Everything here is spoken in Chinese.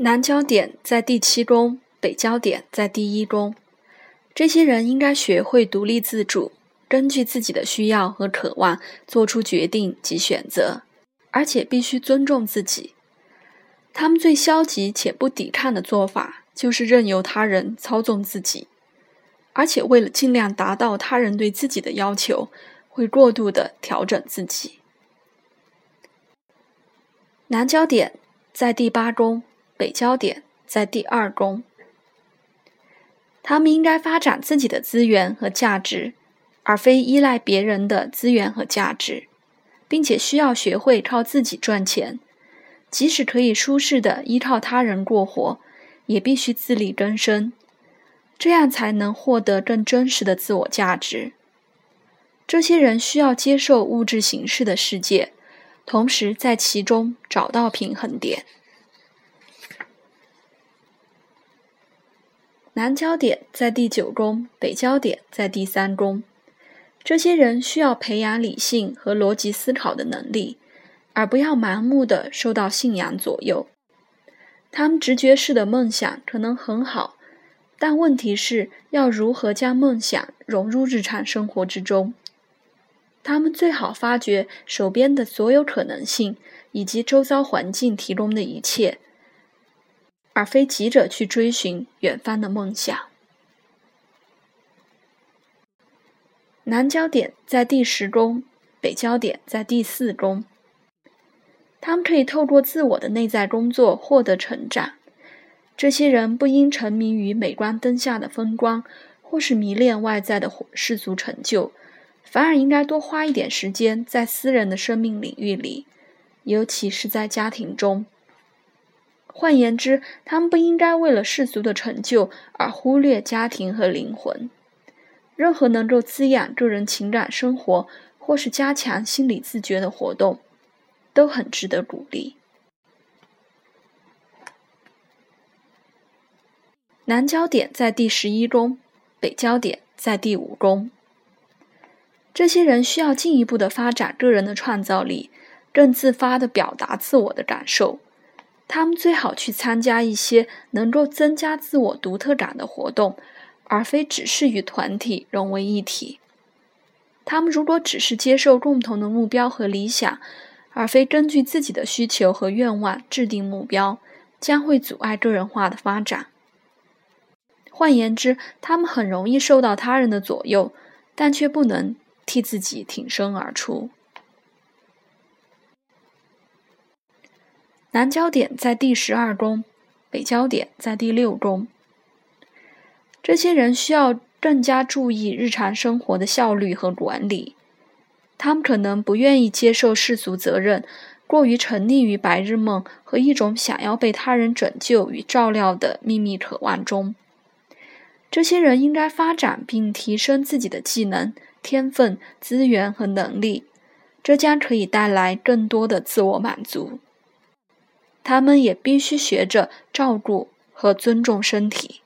南焦点在第七宫，北焦点在第一宫。这些人应该学会独立自主，根据自己的需要和渴望做出决定及选择，而且必须尊重自己。他们最消极且不抵抗的做法，就是任由他人操纵自己，而且为了尽量达到他人对自己的要求，会过度的调整自己。南焦点在第八宫。北焦点在第二宫，他们应该发展自己的资源和价值，而非依赖别人的资源和价值，并且需要学会靠自己赚钱。即使可以舒适的依靠他人过活，也必须自力更生，这样才能获得更真实的自我价值。这些人需要接受物质形式的世界，同时在其中找到平衡点。南焦点在第九宫，北焦点在第三宫。这些人需要培养理性和逻辑思考的能力，而不要盲目的受到信仰左右。他们直觉式的梦想可能很好，但问题是要如何将梦想融入日常生活之中。他们最好发掘手边的所有可能性，以及周遭环境提供的一切。而非急着去追寻远方的梦想。南焦点在第十宫，北焦点在第四宫。他们可以透过自我的内在工作获得成长。这些人不应沉迷于镁光灯下的风光，或是迷恋外在的世俗成就，反而应该多花一点时间在私人的生命领域里，尤其是在家庭中。换言之，他们不应该为了世俗的成就而忽略家庭和灵魂。任何能够滋养个人情感生活或是加强心理自觉的活动，都很值得鼓励。南焦点在第十一宫，北焦点在第五宫。这些人需要进一步的发展个人的创造力，更自发的表达自我的感受。他们最好去参加一些能够增加自我独特感的活动，而非只是与团体融为一体。他们如果只是接受共同的目标和理想，而非根据自己的需求和愿望制定目标，将会阻碍个人化的发展。换言之，他们很容易受到他人的左右，但却不能替自己挺身而出。南焦点在第十二宫，北焦点在第六宫。这些人需要更加注意日常生活的效率和管理。他们可能不愿意接受世俗责任，过于沉溺于白日梦和一种想要被他人拯救与照料的秘密渴望中。这些人应该发展并提升自己的技能、天分、资源和能力，这将可以带来更多的自我满足。他们也必须学着照顾和尊重身体。